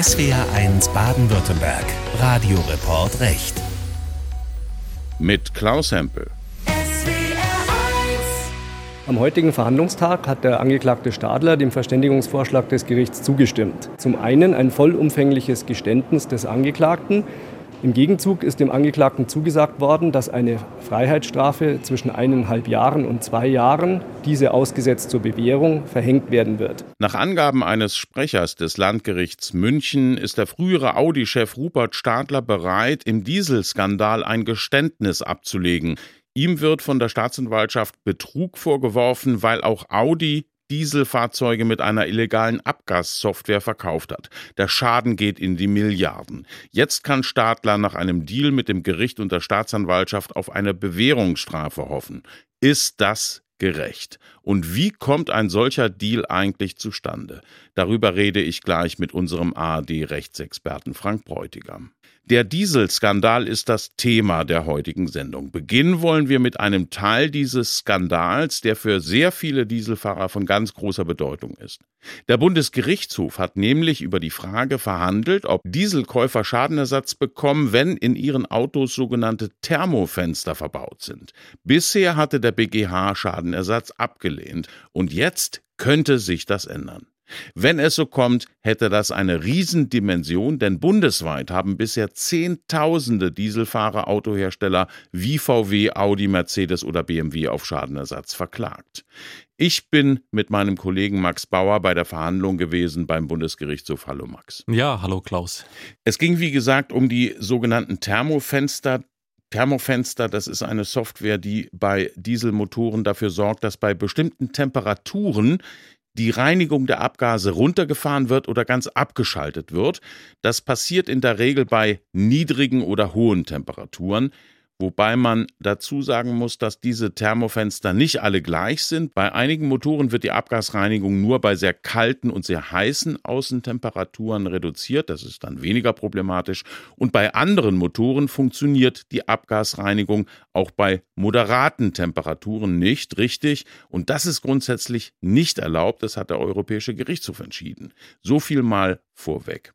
SWR1 Baden-Württemberg. Radioreport Recht. Mit Klaus Hempel. Am heutigen Verhandlungstag hat der Angeklagte Stadler dem Verständigungsvorschlag des Gerichts zugestimmt. Zum einen ein vollumfängliches Geständnis des Angeklagten, im Gegenzug ist dem Angeklagten zugesagt worden, dass eine Freiheitsstrafe zwischen eineinhalb Jahren und zwei Jahren, diese ausgesetzt zur Bewährung, verhängt werden wird. Nach Angaben eines Sprechers des Landgerichts München ist der frühere Audi-Chef Rupert Stadler bereit, im Dieselskandal ein Geständnis abzulegen. Ihm wird von der Staatsanwaltschaft Betrug vorgeworfen, weil auch Audi Dieselfahrzeuge mit einer illegalen Abgassoftware verkauft hat. Der Schaden geht in die Milliarden. Jetzt kann Stadler nach einem Deal mit dem Gericht und der Staatsanwaltschaft auf eine Bewährungsstrafe hoffen. Ist das gerecht? Und wie kommt ein solcher Deal eigentlich zustande? Darüber rede ich gleich mit unserem ARD-Rechtsexperten Frank Bräutigam. Der Dieselskandal ist das Thema der heutigen Sendung. Beginnen wollen wir mit einem Teil dieses Skandals, der für sehr viele Dieselfahrer von ganz großer Bedeutung ist. Der Bundesgerichtshof hat nämlich über die Frage verhandelt, ob Dieselkäufer Schadenersatz bekommen, wenn in ihren Autos sogenannte Thermofenster verbaut sind. Bisher hatte der BGH Schadenersatz abgelehnt und jetzt könnte sich das ändern. Wenn es so kommt, hätte das eine Riesendimension, denn bundesweit haben bisher Zehntausende Dieselfahrer Autohersteller wie VW, Audi, Mercedes oder BMW auf Schadenersatz verklagt. Ich bin mit meinem Kollegen Max Bauer bei der Verhandlung gewesen beim Bundesgerichtshof. Hallo Max. Ja, hallo Klaus. Es ging wie gesagt um die sogenannten Thermofenster. Thermofenster, das ist eine Software, die bei Dieselmotoren dafür sorgt, dass bei bestimmten Temperaturen die Reinigung der Abgase runtergefahren wird oder ganz abgeschaltet wird. Das passiert in der Regel bei niedrigen oder hohen Temperaturen. Wobei man dazu sagen muss, dass diese Thermofenster nicht alle gleich sind. Bei einigen Motoren wird die Abgasreinigung nur bei sehr kalten und sehr heißen Außentemperaturen reduziert. Das ist dann weniger problematisch. Und bei anderen Motoren funktioniert die Abgasreinigung auch bei moderaten Temperaturen nicht richtig. Und das ist grundsätzlich nicht erlaubt. Das hat der Europäische Gerichtshof entschieden. So viel mal vorweg.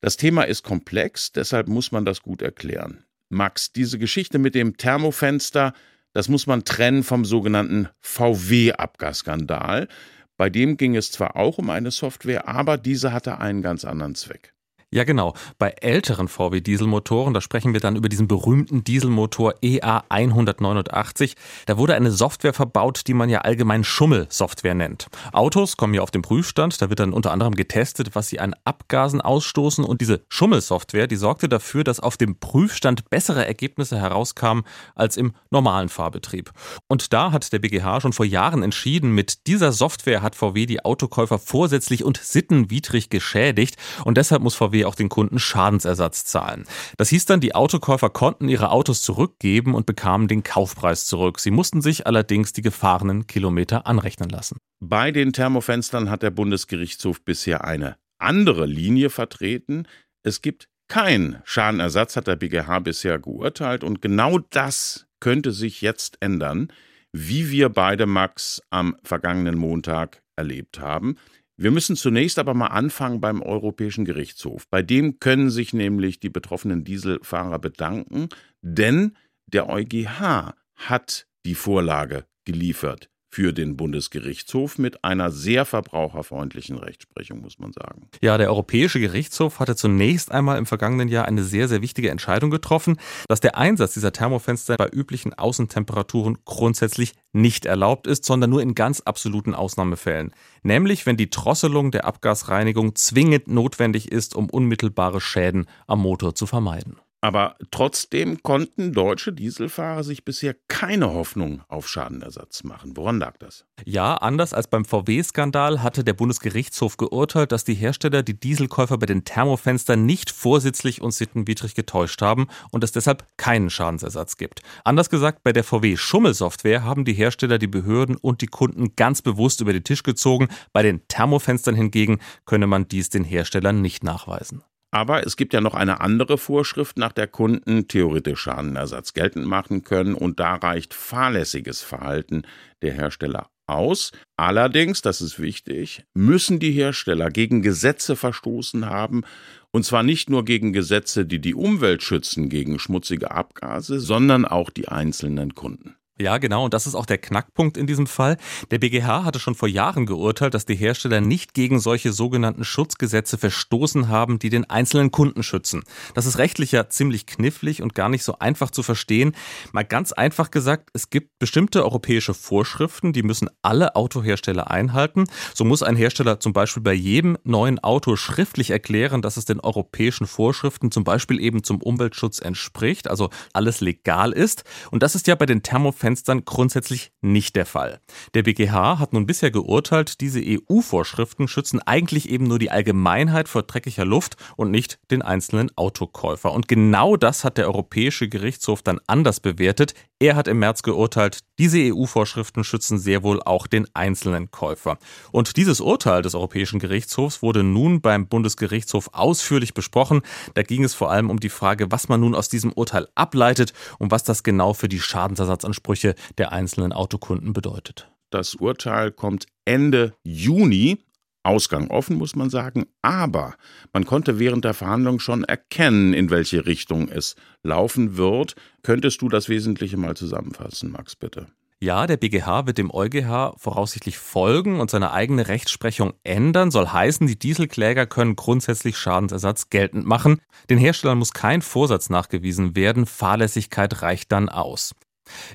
Das Thema ist komplex, deshalb muss man das gut erklären. Max, diese Geschichte mit dem Thermofenster, das muss man trennen vom sogenannten VW-Abgasskandal. Bei dem ging es zwar auch um eine Software, aber diese hatte einen ganz anderen Zweck. Ja, genau. Bei älteren VW-Dieselmotoren, da sprechen wir dann über diesen berühmten Dieselmotor EA 189, da wurde eine Software verbaut, die man ja allgemein Schummelsoftware nennt. Autos kommen ja auf den Prüfstand, da wird dann unter anderem getestet, was sie an Abgasen ausstoßen und diese Schummelsoftware, die sorgte dafür, dass auf dem Prüfstand bessere Ergebnisse herauskamen als im normalen Fahrbetrieb. Und da hat der BGH schon vor Jahren entschieden, mit dieser Software hat VW die Autokäufer vorsätzlich und sittenwidrig geschädigt und deshalb muss VW auch den Kunden Schadensersatz zahlen. Das hieß dann, die Autokäufer konnten ihre Autos zurückgeben und bekamen den Kaufpreis zurück. Sie mussten sich allerdings die gefahrenen Kilometer anrechnen lassen. Bei den Thermofenstern hat der Bundesgerichtshof bisher eine andere Linie vertreten. Es gibt keinen Schadenersatz, hat der BGH bisher geurteilt. Und genau das könnte sich jetzt ändern, wie wir beide Max am vergangenen Montag erlebt haben. Wir müssen zunächst aber mal anfangen beim Europäischen Gerichtshof. Bei dem können sich nämlich die betroffenen Dieselfahrer bedanken, denn der EuGH hat die Vorlage geliefert für den Bundesgerichtshof mit einer sehr verbraucherfreundlichen Rechtsprechung, muss man sagen. Ja, der Europäische Gerichtshof hatte zunächst einmal im vergangenen Jahr eine sehr, sehr wichtige Entscheidung getroffen, dass der Einsatz dieser Thermofenster bei üblichen Außentemperaturen grundsätzlich nicht erlaubt ist, sondern nur in ganz absoluten Ausnahmefällen. Nämlich, wenn die Drosselung der Abgasreinigung zwingend notwendig ist, um unmittelbare Schäden am Motor zu vermeiden. Aber trotzdem konnten deutsche Dieselfahrer sich bisher keine Hoffnung auf Schadenersatz machen. Woran lag das? Ja, anders als beim VW-Skandal hatte der Bundesgerichtshof geurteilt, dass die Hersteller die Dieselkäufer bei den Thermofenstern nicht vorsätzlich und sittenwidrig getäuscht haben und es deshalb keinen Schadensersatz gibt. Anders gesagt, bei der VW-Schummelsoftware haben die Hersteller die Behörden und die Kunden ganz bewusst über den Tisch gezogen. Bei den Thermofenstern hingegen könne man dies den Herstellern nicht nachweisen. Aber es gibt ja noch eine andere Vorschrift, nach der Kunden theoretisch Schadenersatz geltend machen können und da reicht fahrlässiges Verhalten der Hersteller aus. Allerdings, das ist wichtig, müssen die Hersteller gegen Gesetze verstoßen haben, und zwar nicht nur gegen Gesetze, die die Umwelt schützen gegen schmutzige Abgase, sondern auch die einzelnen Kunden. Ja, genau. Und das ist auch der Knackpunkt in diesem Fall. Der BGH hatte schon vor Jahren geurteilt, dass die Hersteller nicht gegen solche sogenannten Schutzgesetze verstoßen haben, die den einzelnen Kunden schützen. Das ist rechtlich ja ziemlich knifflig und gar nicht so einfach zu verstehen. Mal ganz einfach gesagt, es gibt bestimmte europäische Vorschriften, die müssen alle Autohersteller einhalten. So muss ein Hersteller zum Beispiel bei jedem neuen Auto schriftlich erklären, dass es den europäischen Vorschriften zum Beispiel eben zum Umweltschutz entspricht, also alles legal ist. Und das ist ja bei den Thermofenstern Fenstern grundsätzlich nicht der Fall. Der BGH hat nun bisher geurteilt, diese EU-Vorschriften schützen eigentlich eben nur die Allgemeinheit vor dreckiger Luft und nicht den einzelnen Autokäufer. Und genau das hat der Europäische Gerichtshof dann anders bewertet. Er hat im März geurteilt, diese EU-Vorschriften schützen sehr wohl auch den einzelnen Käufer. Und dieses Urteil des Europäischen Gerichtshofs wurde nun beim Bundesgerichtshof ausführlich besprochen. Da ging es vor allem um die Frage, was man nun aus diesem Urteil ableitet und was das genau für die Schadensersatzansprüche Ansprüche der einzelnen Autokunden bedeutet. Das Urteil kommt Ende Juni. Ausgang offen, muss man sagen, aber man konnte während der Verhandlung schon erkennen, in welche Richtung es laufen wird. Könntest du das Wesentliche mal zusammenfassen, Max, bitte? Ja, der BGH wird dem EuGH voraussichtlich folgen und seine eigene Rechtsprechung ändern. Soll heißen, die Dieselkläger können grundsätzlich Schadensersatz geltend machen. Den Herstellern muss kein Vorsatz nachgewiesen werden. Fahrlässigkeit reicht dann aus.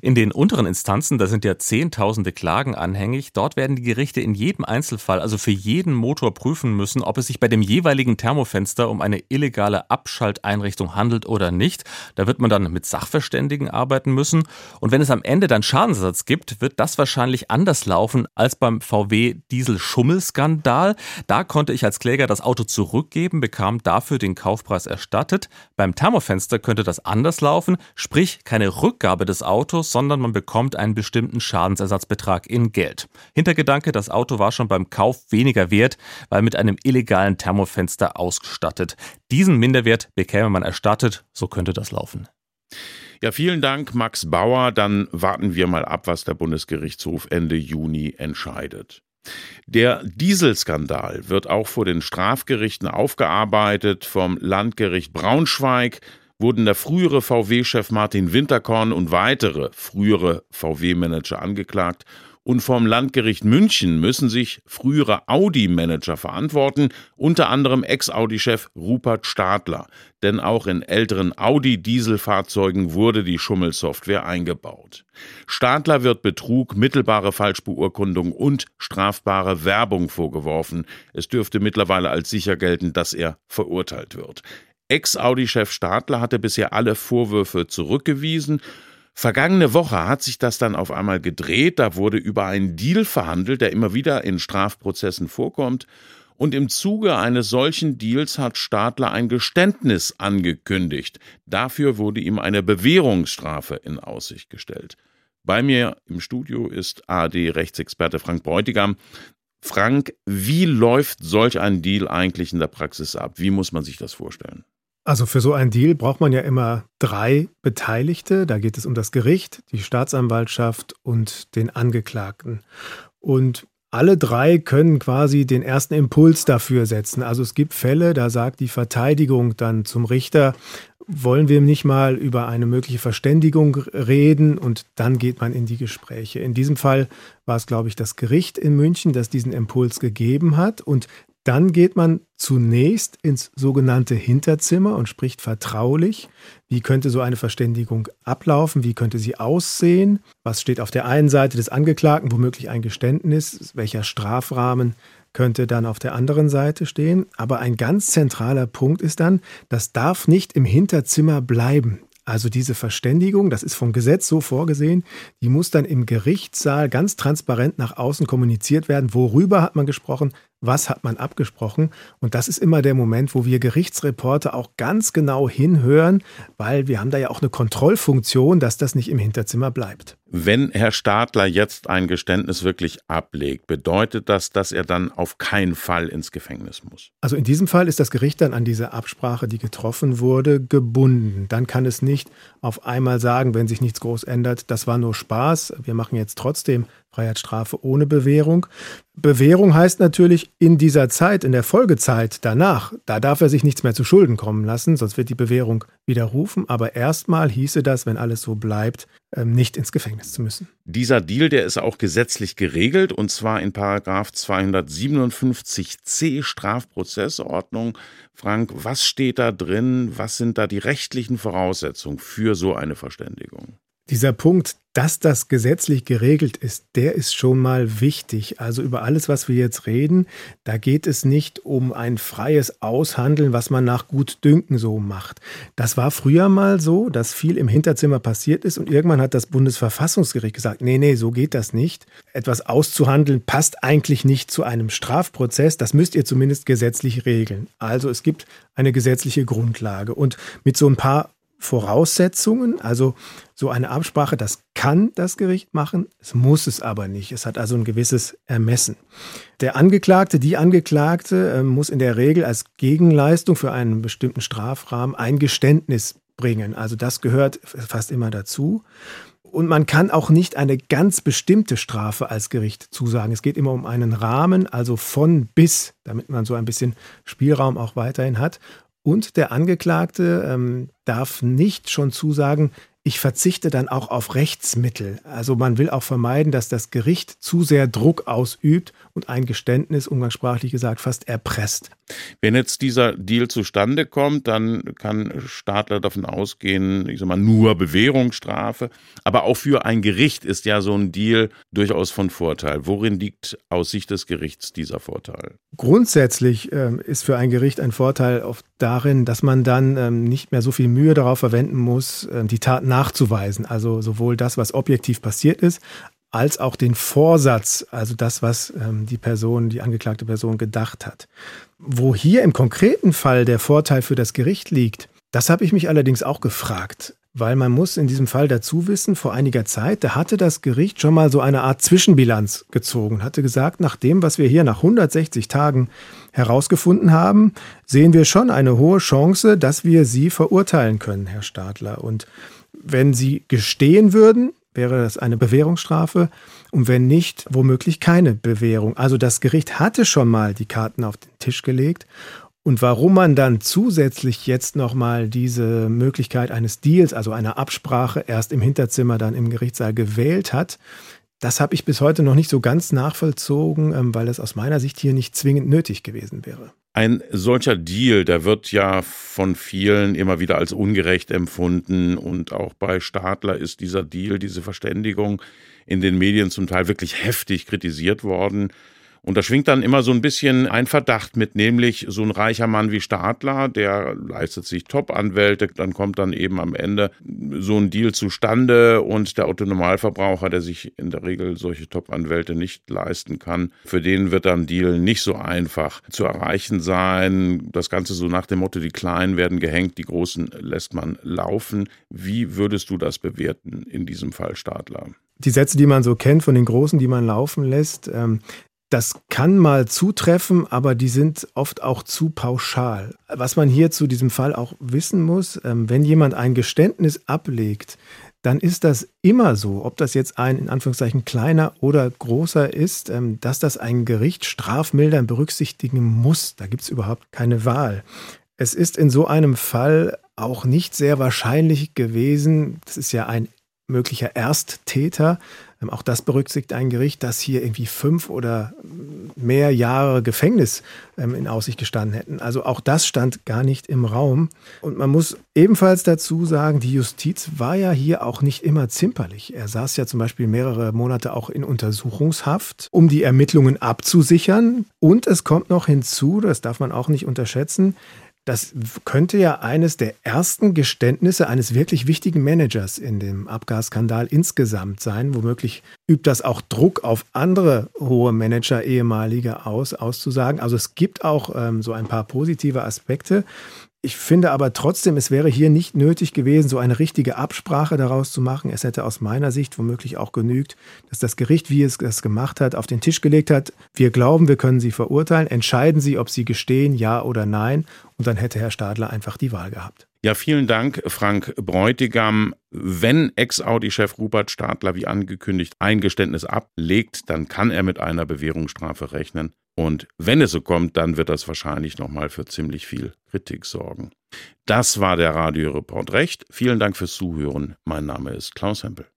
In den unteren Instanzen, da sind ja zehntausende Klagen anhängig, dort werden die Gerichte in jedem Einzelfall, also für jeden Motor prüfen müssen, ob es sich bei dem jeweiligen Thermofenster um eine illegale Abschalteinrichtung handelt oder nicht. Da wird man dann mit Sachverständigen arbeiten müssen. Und wenn es am Ende dann Schadensersatz gibt, wird das wahrscheinlich anders laufen als beim VW Diesel-Schummelskandal. Da konnte ich als Kläger das Auto zurückgeben, bekam dafür den Kaufpreis erstattet. Beim Thermofenster könnte das anders laufen, sprich keine Rückgabe des Autos Autos, sondern man bekommt einen bestimmten Schadensersatzbetrag in Geld. Hintergedanke, das Auto war schon beim Kauf weniger wert, weil mit einem illegalen Thermofenster ausgestattet. Diesen Minderwert bekäme man erstattet, so könnte das laufen. Ja, vielen Dank, Max Bauer. Dann warten wir mal ab, was der Bundesgerichtshof Ende Juni entscheidet. Der Dieselskandal wird auch vor den Strafgerichten aufgearbeitet vom Landgericht Braunschweig wurden der frühere VW-Chef Martin Winterkorn und weitere frühere VW-Manager angeklagt und vom Landgericht München müssen sich frühere Audi-Manager verantworten, unter anderem Ex-Audi-Chef Rupert Stadler. Denn auch in älteren Audi-Dieselfahrzeugen wurde die Schummelsoftware eingebaut. Stadler wird Betrug, mittelbare Falschbeurkundung und strafbare Werbung vorgeworfen. Es dürfte mittlerweile als sicher gelten, dass er verurteilt wird. Ex-Audi-Chef Stadler hatte bisher alle Vorwürfe zurückgewiesen. Vergangene Woche hat sich das dann auf einmal gedreht. Da wurde über einen Deal verhandelt, der immer wieder in Strafprozessen vorkommt. Und im Zuge eines solchen Deals hat Stadler ein Geständnis angekündigt. Dafür wurde ihm eine Bewährungsstrafe in Aussicht gestellt. Bei mir im Studio ist AD-Rechtsexperte Frank Bräutigam. Frank, wie läuft solch ein Deal eigentlich in der Praxis ab? Wie muss man sich das vorstellen? Also für so einen Deal braucht man ja immer drei Beteiligte. Da geht es um das Gericht, die Staatsanwaltschaft und den Angeklagten. Und alle drei können quasi den ersten Impuls dafür setzen. Also es gibt Fälle, da sagt die Verteidigung dann zum Richter, wollen wir nicht mal über eine mögliche Verständigung reden und dann geht man in die Gespräche. In diesem Fall war es, glaube ich, das Gericht in München, das diesen Impuls gegeben hat und dann geht man zunächst ins sogenannte Hinterzimmer und spricht vertraulich. Wie könnte so eine Verständigung ablaufen? Wie könnte sie aussehen? Was steht auf der einen Seite des Angeklagten, womöglich ein Geständnis? Welcher Strafrahmen könnte dann auf der anderen Seite stehen? Aber ein ganz zentraler Punkt ist dann, das darf nicht im Hinterzimmer bleiben. Also diese Verständigung, das ist vom Gesetz so vorgesehen, die muss dann im Gerichtssaal ganz transparent nach außen kommuniziert werden. Worüber hat man gesprochen? was hat man abgesprochen. Und das ist immer der Moment, wo wir Gerichtsreporter auch ganz genau hinhören, weil wir haben da ja auch eine Kontrollfunktion, dass das nicht im Hinterzimmer bleibt. Wenn Herr Stadler jetzt ein Geständnis wirklich ablegt, bedeutet das, dass er dann auf keinen Fall ins Gefängnis muss? Also in diesem Fall ist das Gericht dann an diese Absprache, die getroffen wurde, gebunden. Dann kann es nicht auf einmal sagen, wenn sich nichts groß ändert, das war nur Spaß, wir machen jetzt trotzdem Freiheitsstrafe ohne Bewährung. Bewährung heißt natürlich in dieser Zeit, in der Folgezeit danach, da darf er sich nichts mehr zu Schulden kommen lassen, sonst wird die Bewährung widerrufen. Aber erstmal hieße das, wenn alles so bleibt, ähm, nicht ins Gefängnis zu müssen. Dieser Deal, der ist auch gesetzlich geregelt und zwar in Paragraph 257c Strafprozessordnung. Frank, was steht da drin? Was sind da die rechtlichen Voraussetzungen für so eine Verständigung? Dieser Punkt, dass das gesetzlich geregelt ist, der ist schon mal wichtig. Also über alles, was wir jetzt reden, da geht es nicht um ein freies Aushandeln, was man nach Gutdünken so macht. Das war früher mal so, dass viel im Hinterzimmer passiert ist und irgendwann hat das Bundesverfassungsgericht gesagt, nee, nee, so geht das nicht. Etwas auszuhandeln passt eigentlich nicht zu einem Strafprozess, das müsst ihr zumindest gesetzlich regeln. Also es gibt eine gesetzliche Grundlage und mit so ein paar Voraussetzungen, also so eine Absprache, das kann das Gericht machen, es muss es aber nicht. Es hat also ein gewisses Ermessen. Der Angeklagte, die Angeklagte äh, muss in der Regel als Gegenleistung für einen bestimmten Strafrahmen ein Geständnis bringen. Also das gehört fast immer dazu. Und man kann auch nicht eine ganz bestimmte Strafe als Gericht zusagen. Es geht immer um einen Rahmen, also von bis, damit man so ein bisschen Spielraum auch weiterhin hat. Und der Angeklagte ähm, darf nicht schon zusagen, ich verzichte dann auch auf Rechtsmittel. Also man will auch vermeiden, dass das Gericht zu sehr Druck ausübt und ein Geständnis, umgangssprachlich gesagt, fast erpresst. Wenn jetzt dieser Deal zustande kommt, dann kann Stadler davon ausgehen, ich sag mal, nur Bewährungsstrafe. Aber auch für ein Gericht ist ja so ein Deal durchaus von Vorteil. Worin liegt aus Sicht des Gerichts dieser Vorteil? Grundsätzlich ähm, ist für ein Gericht ein Vorteil oft darin, dass man dann ähm, nicht mehr so viel Mühe darauf verwenden muss, äh, die Tat nachzuweisen. Also sowohl das, was objektiv passiert ist, als auch den Vorsatz, also das, was ähm, die Person, die angeklagte Person gedacht hat. Wo hier im konkreten Fall der Vorteil für das Gericht liegt, das habe ich mich allerdings auch gefragt, weil man muss in diesem Fall dazu wissen, vor einiger Zeit, da hatte das Gericht schon mal so eine Art Zwischenbilanz gezogen, hatte gesagt, nach dem, was wir hier nach 160 Tagen herausgefunden haben, sehen wir schon eine hohe Chance, dass wir Sie verurteilen können, Herr Stadler. Und wenn Sie gestehen würden, wäre das eine Bewährungsstrafe und wenn nicht, womöglich keine Bewährung. Also das Gericht hatte schon mal die Karten auf den Tisch gelegt und warum man dann zusätzlich jetzt nochmal diese Möglichkeit eines Deals, also einer Absprache, erst im Hinterzimmer, dann im Gerichtssaal gewählt hat, das habe ich bis heute noch nicht so ganz nachvollzogen, ähm, weil es aus meiner Sicht hier nicht zwingend nötig gewesen wäre. Ein solcher Deal, der wird ja von vielen immer wieder als ungerecht empfunden und auch bei Stadler ist dieser Deal, diese Verständigung in den Medien zum Teil wirklich heftig kritisiert worden. Und da schwingt dann immer so ein bisschen ein Verdacht mit, nämlich so ein reicher Mann wie Stadler, der leistet sich Top-Anwälte, dann kommt dann eben am Ende so ein Deal zustande und der Autonormalverbraucher, der sich in der Regel solche Top-Anwälte nicht leisten kann, für den wird dann Deal nicht so einfach zu erreichen sein. Das Ganze so nach dem Motto, die Kleinen werden gehängt, die Großen lässt man laufen. Wie würdest du das bewerten in diesem Fall, Stadler? die Sätze, die man so kennt von den Großen, die man laufen lässt, ähm, das kann mal zutreffen, aber die sind oft auch zu pauschal. Was man hier zu diesem Fall auch wissen muss, ähm, wenn jemand ein Geständnis ablegt, dann ist das immer so, ob das jetzt ein in Anführungszeichen kleiner oder großer ist, ähm, dass das ein Gericht strafmildern berücksichtigen muss. Da gibt es überhaupt keine Wahl. Es ist in so einem Fall auch nicht sehr wahrscheinlich gewesen, das ist ja ein möglicher Ersttäter, auch das berücksichtigt ein Gericht, dass hier irgendwie fünf oder mehr Jahre Gefängnis ähm, in Aussicht gestanden hätten. Also auch das stand gar nicht im Raum. Und man muss ebenfalls dazu sagen, die Justiz war ja hier auch nicht immer zimperlich. Er saß ja zum Beispiel mehrere Monate auch in Untersuchungshaft, um die Ermittlungen abzusichern. Und es kommt noch hinzu, das darf man auch nicht unterschätzen, das könnte ja eines der ersten Geständnisse eines wirklich wichtigen Managers in dem Abgasskandal insgesamt sein. Womöglich übt das auch Druck auf andere hohe Manager, ehemalige aus, auszusagen. Also es gibt auch ähm, so ein paar positive Aspekte. Ich finde aber trotzdem, es wäre hier nicht nötig gewesen, so eine richtige Absprache daraus zu machen. Es hätte aus meiner Sicht womöglich auch genügt, dass das Gericht, wie es das gemacht hat, auf den Tisch gelegt hat. Wir glauben, wir können Sie verurteilen. Entscheiden Sie, ob Sie gestehen, ja oder nein. Und dann hätte Herr Stadler einfach die Wahl gehabt. Ja, vielen Dank, Frank Bräutigam. Wenn Ex-Audi-Chef Rupert Stadler wie angekündigt ein Geständnis ablegt, dann kann er mit einer Bewährungsstrafe rechnen. Und wenn es so kommt, dann wird das wahrscheinlich nochmal für ziemlich viel Kritik sorgen. Das war der Radioreport Recht. Vielen Dank fürs Zuhören. Mein Name ist Klaus Hempel.